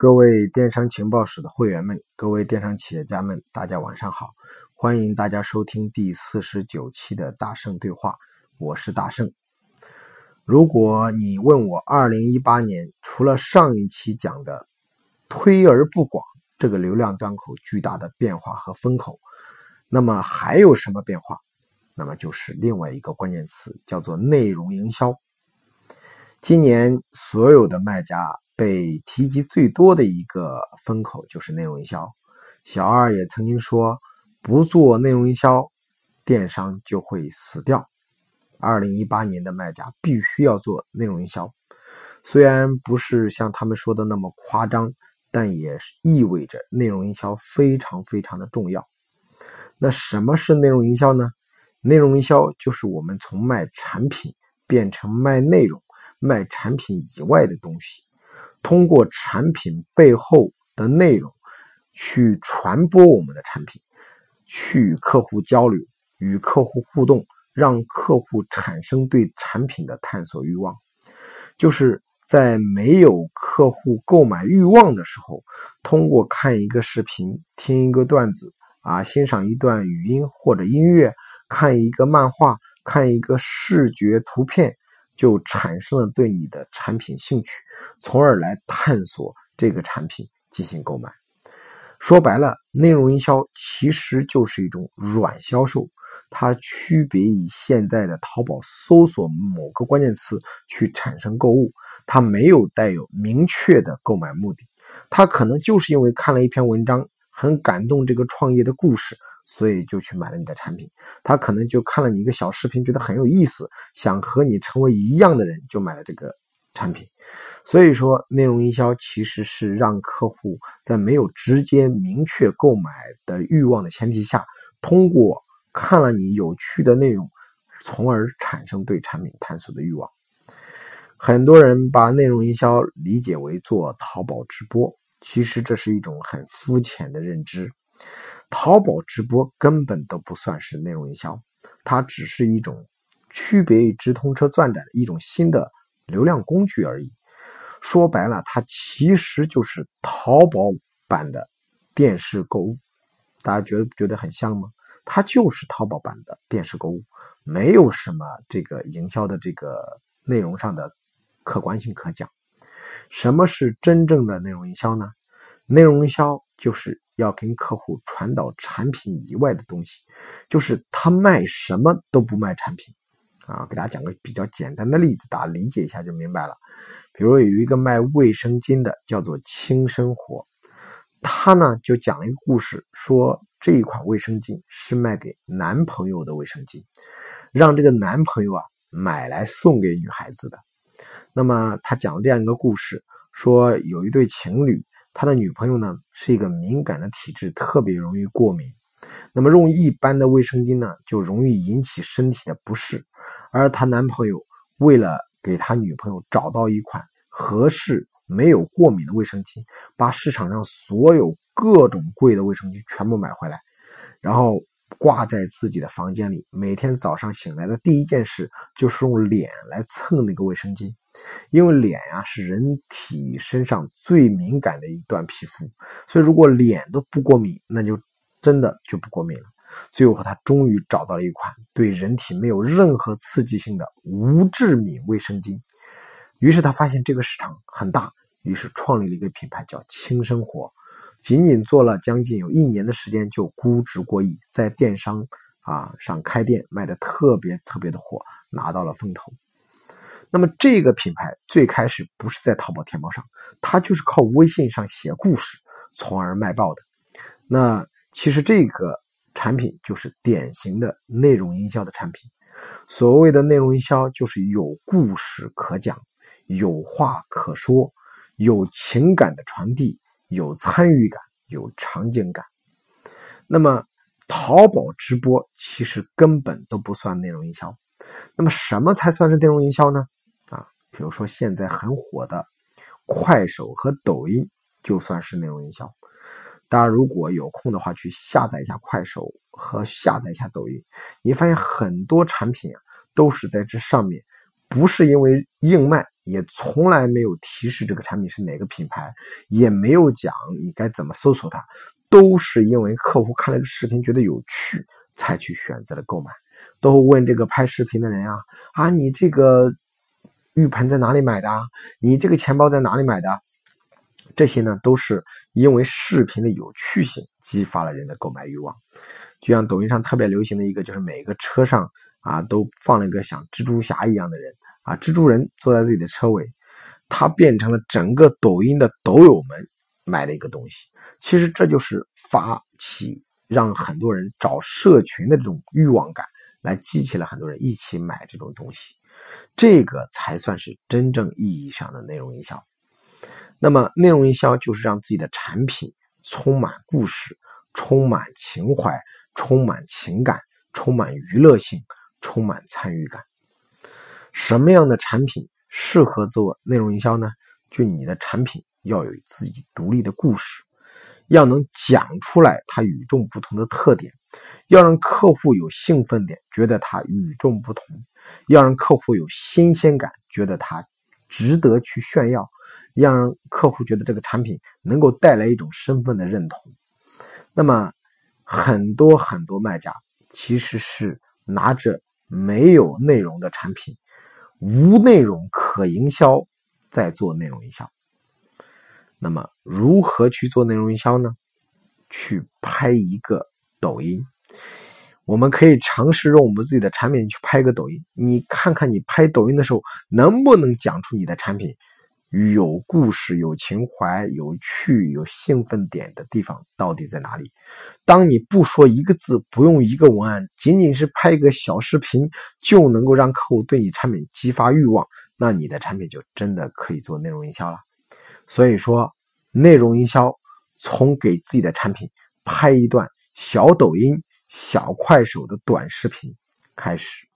各位电商情报室的会员们，各位电商企业家们，大家晚上好！欢迎大家收听第四十九期的大圣对话，我是大圣。如果你问我，二零一八年除了上一期讲的推而不广这个流量端口巨大的变化和风口，那么还有什么变化？那么就是另外一个关键词，叫做内容营销。今年所有的卖家。被提及最多的一个风口就是内容营销。小二也曾经说，不做内容营销，电商就会死掉。二零一八年的卖家必须要做内容营销，虽然不是像他们说的那么夸张，但也是意味着内容营销非常非常的重要。那什么是内容营销呢？内容营销就是我们从卖产品变成卖内容、卖产品以外的东西。通过产品背后的内容去传播我们的产品，去与客户交流、与客户互动，让客户产生对产品的探索欲望。就是在没有客户购买欲望的时候，通过看一个视频、听一个段子啊，欣赏一段语音或者音乐，看一个漫画、看一个视觉图片。就产生了对你的产品兴趣，从而来探索这个产品进行购买。说白了，内容营销其实就是一种软销售，它区别于现在的淘宝搜索某个关键词去产生购物，它没有带有明确的购买目的，它可能就是因为看了一篇文章，很感动这个创业的故事。所以就去买了你的产品，他可能就看了你一个小视频，觉得很有意思，想和你成为一样的人，就买了这个产品。所以说，内容营销其实是让客户在没有直接明确购买的欲望的前提下，通过看了你有趣的内容，从而产生对产品探索的欲望。很多人把内容营销理解为做淘宝直播，其实这是一种很肤浅的认知。淘宝直播根本都不算是内容营销，它只是一种区别于直通车钻展的一种新的流量工具而已。说白了，它其实就是淘宝版的电视购物。大家觉得觉得很像吗？它就是淘宝版的电视购物，没有什么这个营销的这个内容上的客观性可讲。什么是真正的内容营销呢？内容营销就是。要跟客户传导产品以外的东西，就是他卖什么都不卖产品啊！给大家讲个比较简单的例子，大家理解一下就明白了。比如有一个卖卫生巾的，叫做轻生活，他呢就讲了一个故事，说这一款卫生巾是卖给男朋友的卫生巾，让这个男朋友啊买来送给女孩子的。那么他讲了这样一个故事，说有一对情侣。他的女朋友呢是一个敏感的体质，特别容易过敏。那么用一般的卫生巾呢，就容易引起身体的不适。而他男朋友为了给他女朋友找到一款合适、没有过敏的卫生巾，把市场上所有各种贵的卫生巾全部买回来，然后。挂在自己的房间里，每天早上醒来的第一件事就是用脸来蹭那个卫生巾，因为脸呀是人体身上最敏感的一段皮肤，所以如果脸都不过敏，那就真的就不过敏了。最后他终于找到了一款对人体没有任何刺激性的无致敏卫生巾，于是他发现这个市场很大，于是创立了一个品牌叫轻生活。仅仅做了将近有一年的时间，就估值过亿，在电商啊上开店卖的特别特别的火，拿到了风投。那么这个品牌最开始不是在淘宝天猫上，它就是靠微信上写故事，从而卖爆的。那其实这个产品就是典型的内容营销的产品。所谓的内容营销，就是有故事可讲，有话可说，有情感的传递。有参与感，有场景感。那么，淘宝直播其实根本都不算内容营销。那么，什么才算是内容营销呢？啊，比如说现在很火的快手和抖音，就算是内容营销。大家如果有空的话，去下载一下快手和下载一下抖音，你发现很多产品啊，都是在这上面，不是因为硬卖，也从来没有提示这个产品是哪个品牌，也没有讲你该怎么搜索它，都是因为客户看了个视频觉得有趣才去选择了购买。都问这个拍视频的人啊啊，你这个浴盆在哪里买的？你这个钱包在哪里买的？这些呢，都是因为视频的有趣性激发了人的购买欲望。就像抖音上特别流行的一个，就是每个车上啊都放了一个像蜘蛛侠一样的人啊，蜘蛛人坐在自己的车尾，他变成了整个抖音的抖友们买的一个东西。其实这就是发起让很多人找社群的这种欲望感。来激起了很多人一起买这种东西，这个才算是真正意义上的内容营销。那么，内容营销就是让自己的产品充满故事、充满情怀、充满情感、充满娱乐性、充满参与感。什么样的产品适合做内容营销呢？就你的产品要有自己独立的故事，要能讲出来它与众不同的特点。要让客户有兴奋点，觉得它与众不同；要让客户有新鲜感，觉得它值得去炫耀；要让客户觉得这个产品能够带来一种身份的认同。那么，很多很多卖家其实是拿着没有内容的产品，无内容可营销，再做内容营销。那么，如何去做内容营销呢？去拍一个抖音。我们可以尝试用我们自己的产品去拍个抖音，你看看你拍抖音的时候能不能讲出你的产品有故事、有情怀、有趣、有兴奋点的地方到底在哪里？当你不说一个字，不用一个文案，仅仅是拍一个小视频就能够让客户对你产品激发欲望，那你的产品就真的可以做内容营销了。所以说，内容营销从给自己的产品拍一段小抖音。小快手的短视频开始。